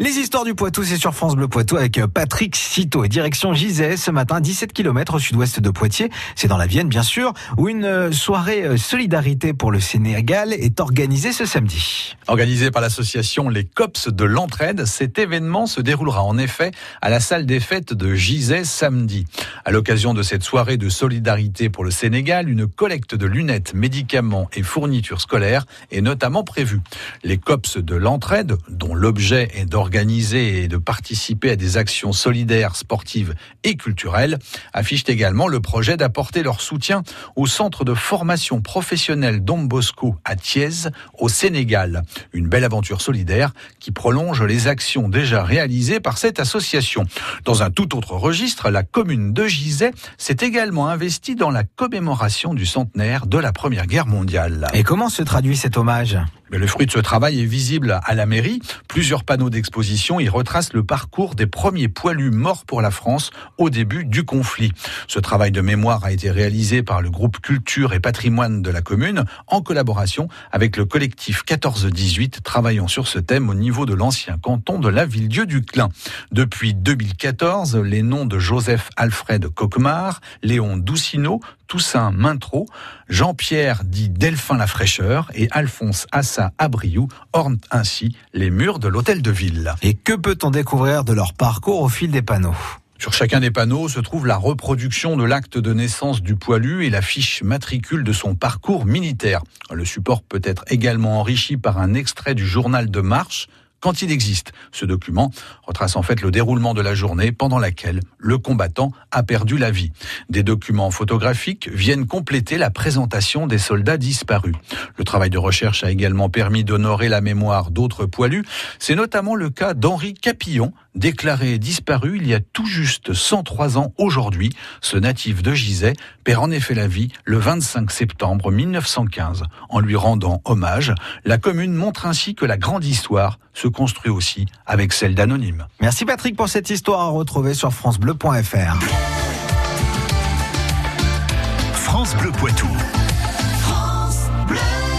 Les histoires du Poitou, c'est sur France Bleu Poitou avec Patrick Citeau et direction Gizet ce matin, 17 km au sud-ouest de Poitiers. C'est dans la Vienne, bien sûr, où une soirée solidarité pour le Sénégal est organisée ce samedi. Organisée par l'association Les Cops de l'Entraide, cet événement se déroulera en effet à la salle des fêtes de Gizet samedi. À l'occasion de cette soirée de solidarité pour le Sénégal, une collecte de lunettes, médicaments et fournitures scolaires est notamment prévue. Les Cops de l'Entraide, dont l'objet est d'organiser organiser et de participer à des actions solidaires, sportives et culturelles, affichent également le projet d'apporter leur soutien au centre de formation professionnelle Dom Bosco à Thiès, au Sénégal. Une belle aventure solidaire qui prolonge les actions déjà réalisées par cette association. Dans un tout autre registre, la commune de Gizet s'est également investie dans la commémoration du centenaire de la Première Guerre mondiale. Et comment se traduit cet hommage? Le fruit de ce travail est visible à la mairie. Plusieurs panneaux d'exposition y retracent le parcours des premiers poilus morts pour la France au début du conflit. Ce travail de mémoire a été réalisé par le groupe Culture et Patrimoine de la commune en collaboration avec le collectif 14-18 travaillant sur ce thème au niveau de l'ancien canton de la Ville-Dieu du Clin. Depuis 2014, les noms de Joseph Alfred Coquemar, Léon Doucineau, Toussaint Mintro, Jean-Pierre dit Delphin la Fraîcheur et Alphonse Assa Abriou ornent ainsi les murs de l'hôtel de ville. Et que peut-on découvrir de leur parcours au fil des panneaux? Sur chacun des panneaux se trouve la reproduction de l'acte de naissance du poilu et la fiche matricule de son parcours militaire. Le support peut être également enrichi par un extrait du journal de marche quand il existe. Ce document retrace en fait le déroulement de la journée pendant laquelle le combattant a perdu la vie. Des documents photographiques viennent compléter la présentation des soldats disparus. Le travail de recherche a également permis d'honorer la mémoire d'autres poilus. C'est notamment le cas d'Henri Capillon, déclaré disparu il y a tout juste 103 ans aujourd'hui. Ce natif de Gizet perd en effet la vie le 25 septembre 1915. En lui rendant hommage, la commune montre ainsi que la grande histoire se construit aussi avec celle d'Anonyme. Merci Patrick pour cette histoire à retrouver sur francebleu.fr. France Bleu Poitou.